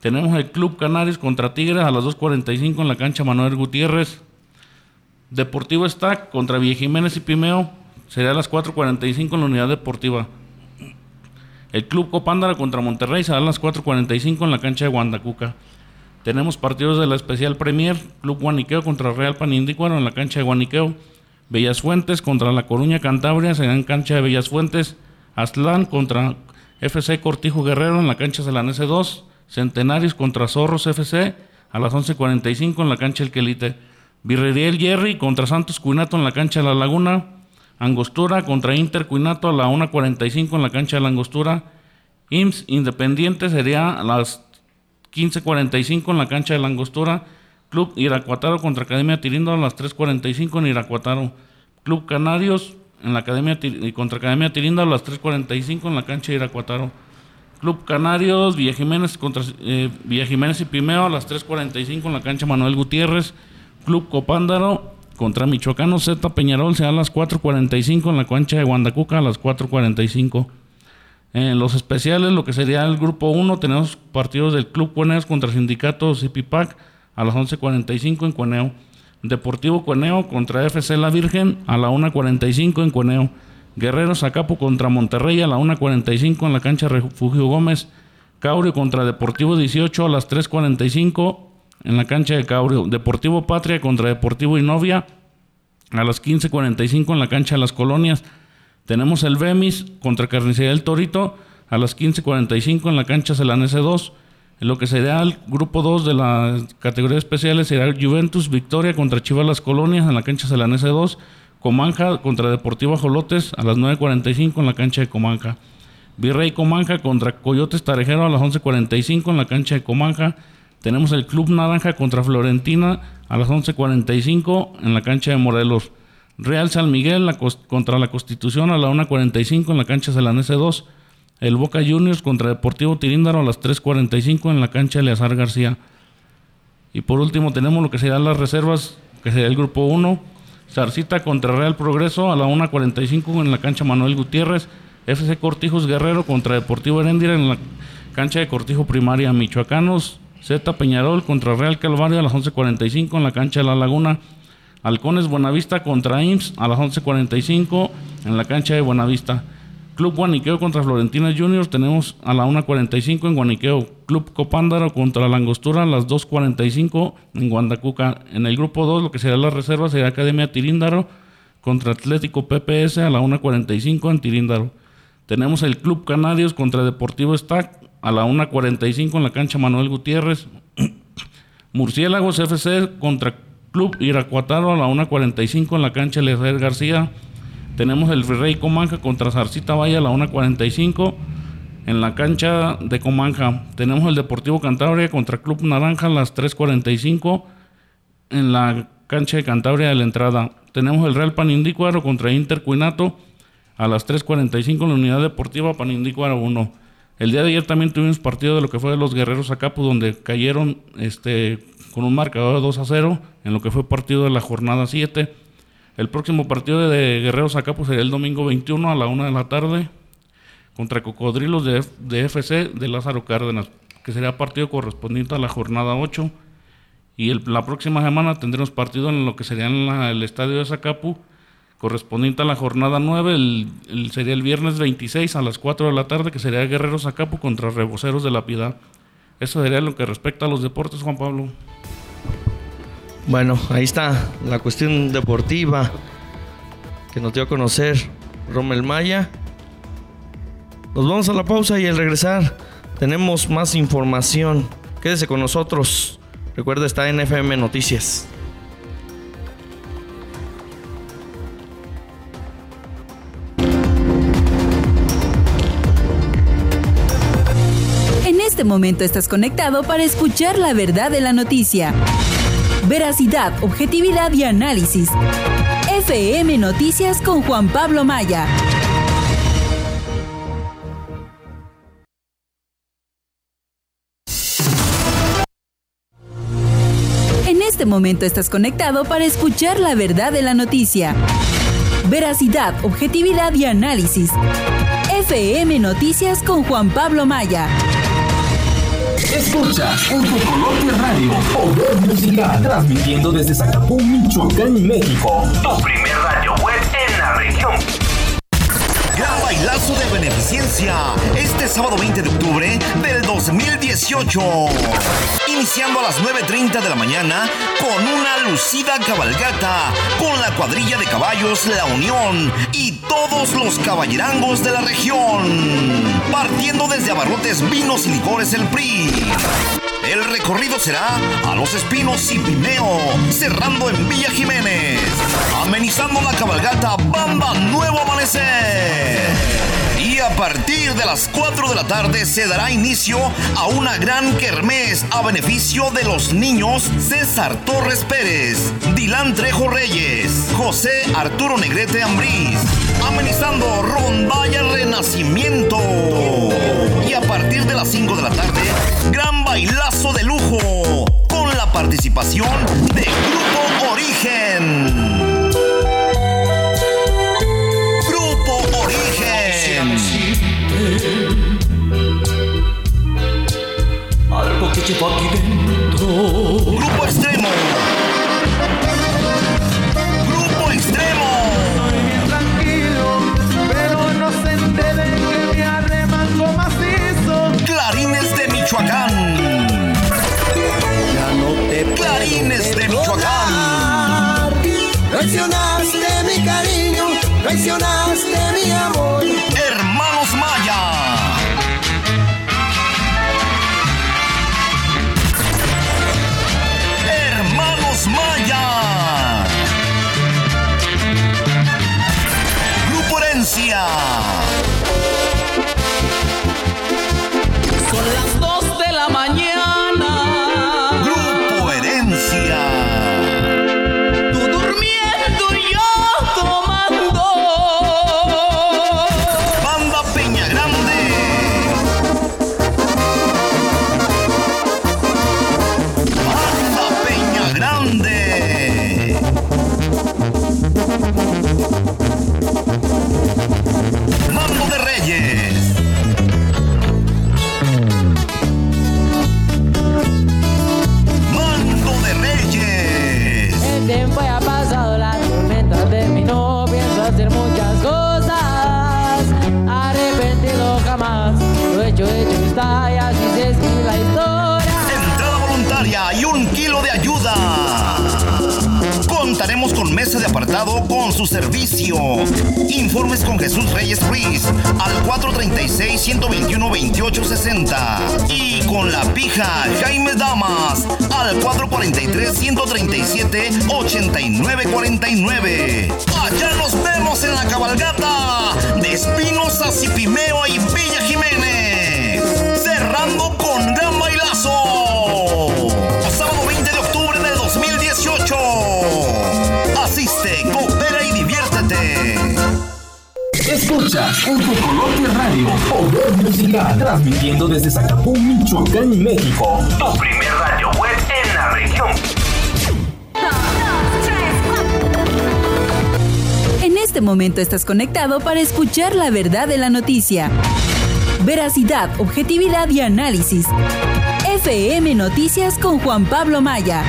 Speaker 15: Tenemos el Club Canarios contra Tigres a las 2.45 en la cancha Manuel Gutiérrez. Deportivo Stack contra Villa Jiménez y Pimeo sería a las 4.45 en la unidad deportiva. El Club Copándara contra Monterrey será a las 4.45 en la cancha de Guandacuca. Tenemos partidos de la especial Premier, Club Guaniqueo contra Real Panindícuaro en la cancha de Guaniqueo. Bellas Fuentes contra La Coruña Cantabria será en cancha de Bellas Fuentes. Aztlán contra FC Cortijo Guerrero en la cancha Celanese 2. Centenarios contra Zorros FC a las 11.45 en la cancha El Quelite. Virreriel Jerry contra Santos Cuinato en la cancha de La Laguna. Angostura contra Inter Cuinato a la 1.45 en la cancha de la Angostura. IMSS Independiente sería a las 15.45 en la cancha de la Angostura. Club Iracuataro contra Academia Tirindo a las 3.45 en Iracuataro. Club Canarios en la Academia contra Academia Tirindo a las 3.45 en la cancha de Iracuataro. Club Canarios, Villa Jiménez contra eh, Villa Jiménez y Pimeo a las 3.45 en la cancha Manuel Gutiérrez. Club Copándaro contra Michoacano Z Peñarol será a las 4.45 en la cancha de Guandacuca a las 4.45. En los especiales, lo que sería el grupo 1, tenemos partidos del Club Cueneos contra Sindicato Zipipac a las 11.45 en Cueneo. Deportivo Cueneo contra FC La Virgen a la 1.45 en Cueneo. Guerreros Zacapo contra Monterrey a la 1.45 en la cancha Refugio Gómez. Caurio contra Deportivo 18 a las 3.45 en la cancha de Caurio. Deportivo Patria contra Deportivo Inovia a las 15.45 en la cancha de las colonias. Tenemos el Bemis contra Carnicería del Torito a las 15.45 en la cancha Celanese 2. En lo que será el grupo 2 de la categoría especiales será Juventus Victoria contra Chivas Las Colonias en la cancha Celanese 2. Comanja contra Deportivo Ajolotes a las 9.45 en la cancha de Comanja. Virrey Comanja contra Coyotes Tarejero a las 11.45 en la cancha de Comanja. Tenemos el Club Naranja contra Florentina a las 11.45 en la cancha de Morelos. Real San Miguel contra la Constitución a la 1.45 en la cancha Celanese 2. El Boca Juniors contra Deportivo Tiríndaro a las 3.45 en la cancha Eleazar García. Y por último tenemos lo que serán las reservas, que sería el grupo 1. Zarcita contra Real Progreso a la 1.45 en la cancha Manuel Gutiérrez. FC Cortijos Guerrero contra Deportivo Heréndira en la cancha de Cortijo Primaria Michoacanos. Z Peñarol contra Real Calvario a las 11.45 en la cancha de La Laguna. Halcones Buenavista contra IMSS a las 11.45 en la cancha de Buenavista. Club Guaniqueo contra Florentina Juniors tenemos a la 1.45 en Guaniqueo. Club Copándaro contra Langostura a las 2.45 en Guandacuca. En el grupo 2 lo que será la reserva será Academia Tiríndaro contra Atlético PPS a la 1.45 en Tiríndaro. Tenemos el Club Canarios contra Deportivo Stack a la 1.45 en la cancha Manuel Gutiérrez. Murciélagos FC contra Club Iracuataro a la 1.45 en la cancha Lezer García. Tenemos el Rey Comanja contra Zarcita Valle a la 1.45 en la cancha de Comanja. Tenemos el Deportivo Cantabria contra Club Naranja a las 3.45 en la cancha de Cantabria de la entrada. Tenemos el Real Panindícuaro contra Inter Cuinato a las 3.45 en la unidad deportiva Panindícuaro 1. El día de ayer también tuvimos partido de lo que fue de los Guerreros Acapu, donde cayeron este, con un marcador de 2 a 0 en lo que fue partido de la jornada 7. El próximo partido de Guerreros Acapu sería el domingo 21 a la 1 de la tarde contra Cocodrilos de, de FC de Lázaro Cárdenas, que sería partido correspondiente a la jornada 8. Y el- la próxima semana tendremos partido en lo que sería en la- el estadio de Zacapu, correspondiente a la jornada 9, el, sería el viernes 26 a las 4 de la tarde, que sería Guerreros Zacapu contra Reboceros de la Piedad. Eso sería lo que respecta a los deportes, Juan Pablo.
Speaker 5: Bueno, ahí está la cuestión deportiva que nos dio a conocer Rommel Maya. Nos vamos a la pausa y al regresar tenemos más información. Quédese con nosotros. Recuerda, está en FM Noticias.
Speaker 6: Este momento estás conectado para escuchar la verdad de la noticia. Veracidad, objetividad y análisis. FM Noticias con Juan Pablo Maya. En este momento estás conectado para escuchar la verdad de la noticia. Veracidad, objetividad y análisis. FM Noticias con Juan Pablo Maya.
Speaker 8: Escucha en tu Colombia Radio, Poder Musical, transmitiendo desde Zacapún, Michoacán, México. Tu primer radio web.
Speaker 2: Bailazo de beneficencia este sábado 20 de octubre del 2018. Iniciando a las 9.30 de la mañana con una lucida cabalgata con la cuadrilla de caballos La Unión y todos los caballerangos de la región. Partiendo desde Abarrotes Vinos y Licores El PRI. El recorrido será a Los Espinos y Pimeo, cerrando en Villa Jiménez. Amenizando la cabalgata Bamba Nuevo Amanecer. Y a partir de las 4 de la tarde se dará inicio a una gran kermés a beneficio de los niños César Torres Pérez, Dilán Trejo Reyes, José Arturo Negrete Ambriz, amenizando Rondalla Renacimiento. Y a partir de las 5 de la tarde, gran bailazo de lujo con la participación de Grupo Origen.
Speaker 12: Algo que llevo aquí dentro.
Speaker 2: Grupo Extremo. Grupo Extremo.
Speaker 3: Tranquilo, pero no se enteren que me arremango macizo.
Speaker 2: Clarines de Michoacán.
Speaker 1: Ya no te
Speaker 2: Clarines de Michoacán.
Speaker 1: Traicionaste mi cariño, traicionaste mi amor.
Speaker 2: 443-137-8949. Allá nos vemos en la cabalgata de Espinos a Cipimeo y Villa Jiménez. Cerrando con gran bailazo. Sábado 20 de octubre del 2018. Asiste, coopera y diviértete.
Speaker 8: Escuchas en Tecolote Radio, Poder Musical, transmitiendo desde Zacapón, Michoacán, México. Tu
Speaker 6: este momento estás conectado para escuchar la verdad de la noticia. Veracidad, objetividad y análisis. FM Noticias con Juan Pablo Maya.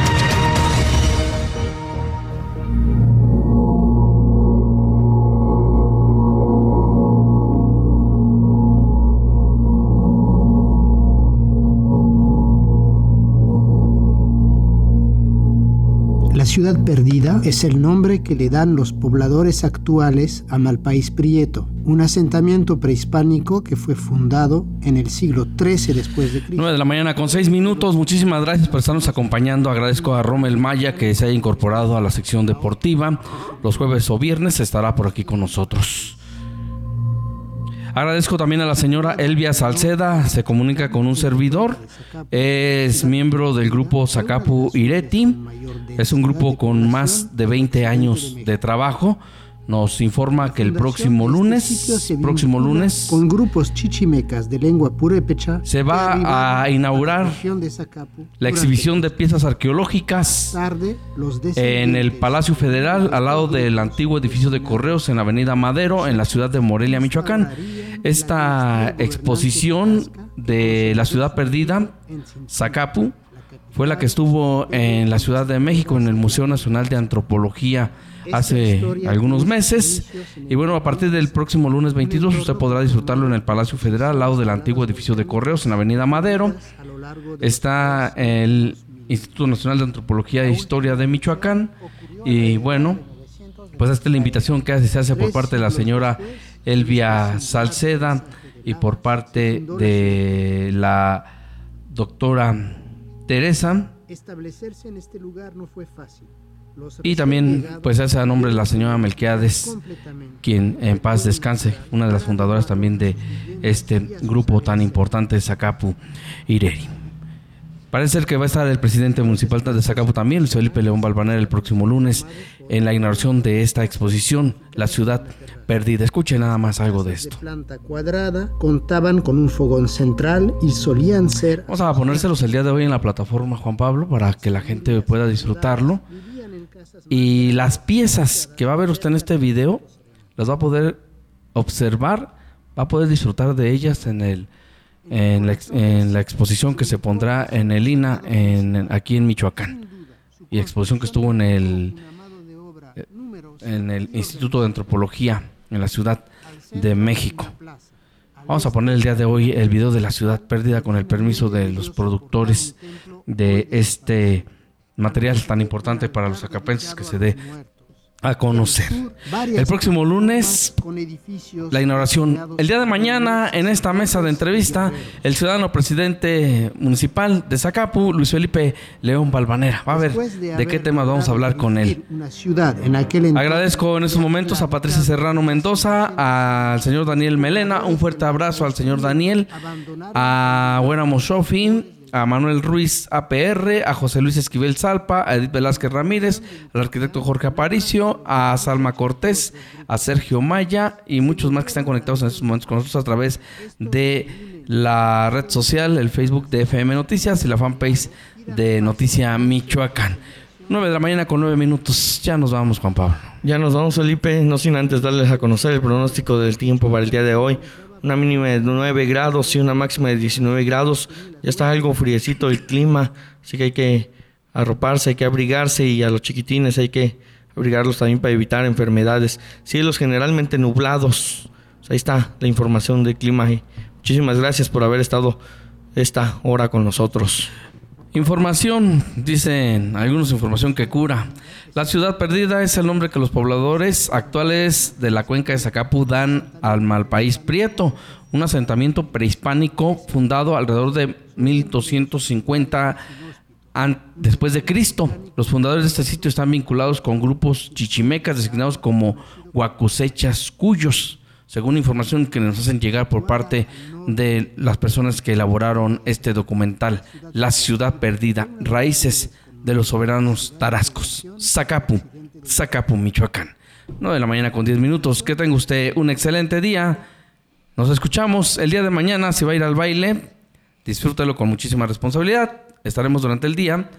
Speaker 16: Ciudad perdida es el nombre que le dan los pobladores actuales a Malpaís Prieto, un asentamiento prehispánico que fue fundado en el siglo XIII después de Cristo.
Speaker 4: 9 de la mañana con 6 minutos. Muchísimas gracias por estarnos acompañando. Agradezco a Rommel Maya que se haya incorporado a la sección deportiva. Los jueves o viernes estará por aquí con nosotros. Agradezco también a la señora Elvia Salceda, se comunica con un servidor, es miembro del grupo Zacapu Ireti, es un grupo con más de 20 años de trabajo. Nos informa que el próximo lunes, próximo lunes,
Speaker 16: con grupos chichimecas de lengua purépecha,
Speaker 4: se va a inaugurar la exhibición de piezas arqueológicas en el Palacio Federal, al lado del antiguo edificio de correos en la Avenida Madero, en la ciudad de Morelia, Michoacán. Esta exposición de la ciudad perdida, Zacapu, fue la que estuvo en la Ciudad de México, en el Museo Nacional de Antropología hace algunos meses. Y bueno, a partir del próximo lunes 22 usted podrá disfrutarlo en el Palacio Federal, al lado del antiguo edificio de Correos, en la Avenida Madero. Está el Instituto Nacional de Antropología e Historia de Michoacán. Y bueno, pues esta es la invitación que se hace por parte de la señora Elvia Salceda y por parte de la doctora Teresa.
Speaker 16: Establecerse en este lugar no fue fácil.
Speaker 4: Y también, pues, hace a nombre de la señora Melquiades, quien en paz descanse, una de las fundadoras también de este grupo tan importante, Zacapu Ireri. Parece ser que va a estar el presidente municipal de Zacapu también, Luis Felipe León Balvanera, el próximo lunes en la inauguración de esta exposición, La Ciudad Perdida. Escuche nada más algo de esto.
Speaker 16: planta cuadrada, contaban con un fogón central y solían ser...
Speaker 4: Vamos a ponérselos el día de hoy en la plataforma, Juan Pablo, para que la gente pueda disfrutarlo. Y las piezas que va a ver usted en este video, las va a poder observar, va a poder disfrutar de ellas en el en la, en la exposición que se pondrá en el INA en, aquí en Michoacán y exposición que estuvo en el en el Instituto de Antropología en la Ciudad de México. Vamos a poner el día de hoy el video de la ciudad perdida con el permiso de los productores de este material tan importante para los acapenses que se dé a conocer. El próximo lunes, la inauguración. El día de mañana, en esta mesa de entrevista, el ciudadano presidente municipal de Zacapu, Luis Felipe León Balvanera. Va a ver de qué temas vamos a hablar con él. Agradezco en estos momentos a Patricia Serrano Mendoza, al señor Daniel Melena, un fuerte abrazo al señor Daniel, a Buena Moshofin, a Manuel Ruiz APR, a José Luis Esquivel Salpa, a Edith Velázquez Ramírez, al arquitecto Jorge Aparicio, a Salma Cortés, a Sergio Maya y muchos más que están conectados en estos momentos con nosotros a través de la red social, el Facebook de FM Noticias y la fanpage de Noticia Michoacán. 9 de la mañana con 9 minutos. Ya nos vamos, Juan Pablo.
Speaker 5: Ya nos vamos, Felipe. No sin antes darles a conocer el pronóstico del tiempo para el día de hoy una mínima de 9 grados y una máxima de 19 grados. Ya está algo friecito el clima, así que hay que arroparse, hay que abrigarse y a los chiquitines hay que abrigarlos también para evitar enfermedades. Cielos generalmente nublados. Pues ahí está la información del clima. Muchísimas gracias por haber estado esta hora con nosotros.
Speaker 4: Información, dicen algunos, información que cura. La ciudad perdida es el nombre que los pobladores actuales de la cuenca de Zacapu dan al Malpaís Prieto, un asentamiento prehispánico fundado alrededor de 1250 después de Cristo. Los fundadores de este sitio están vinculados con grupos chichimecas designados como huacusechas cuyos según información que nos hacen llegar por parte de las personas que elaboraron este documental, La ciudad perdida, raíces de los soberanos tarascos, Zacapu, Zacapu, Michoacán. 9 de la mañana con 10 minutos. Que tenga usted un excelente día. Nos escuchamos el día de mañana. Si va a ir al baile, disfrútelo con muchísima responsabilidad. Estaremos durante el día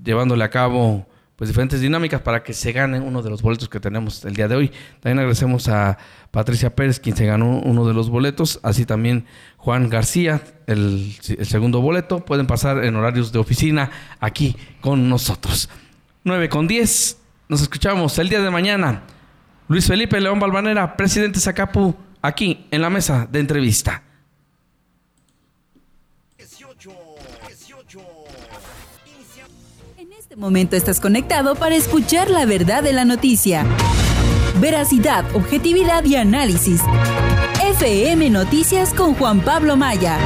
Speaker 4: llevándole a cabo pues diferentes dinámicas para que se gane uno de los boletos que tenemos el día de hoy. También agradecemos a Patricia Pérez, quien se ganó uno de los boletos, así también Juan García, el, el segundo boleto. Pueden pasar en horarios de oficina aquí con nosotros. 9 con 10, nos escuchamos el día de mañana. Luis Felipe León Balvanera, presidente Zacapu, aquí en la mesa de entrevista.
Speaker 6: Este momento estás conectado para escuchar la verdad de la noticia. Veracidad, objetividad y análisis. FM Noticias con Juan Pablo Maya.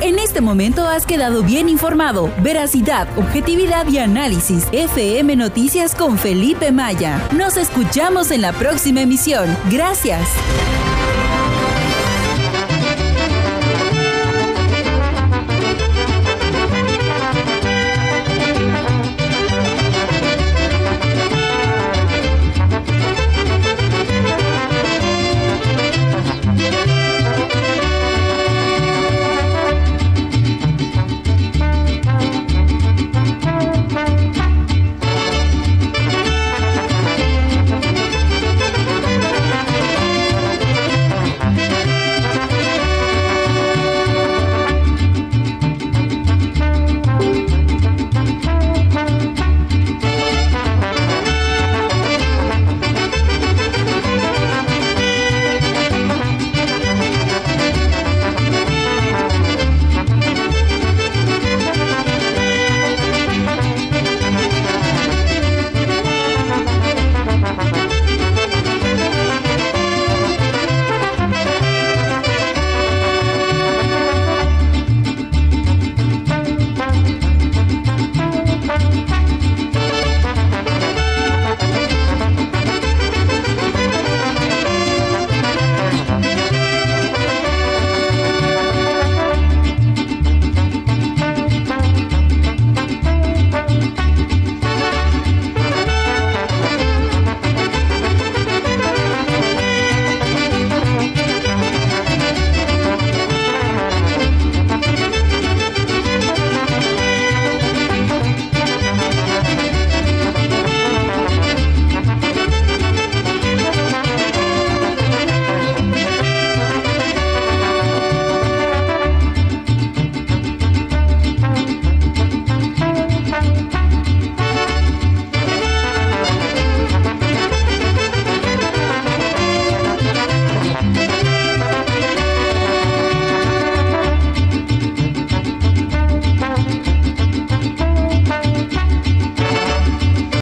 Speaker 6: En este momento has quedado bien informado. Veracidad, objetividad y análisis. FM Noticias con Felipe Maya. Nos escuchamos en la próxima emisión. Gracias.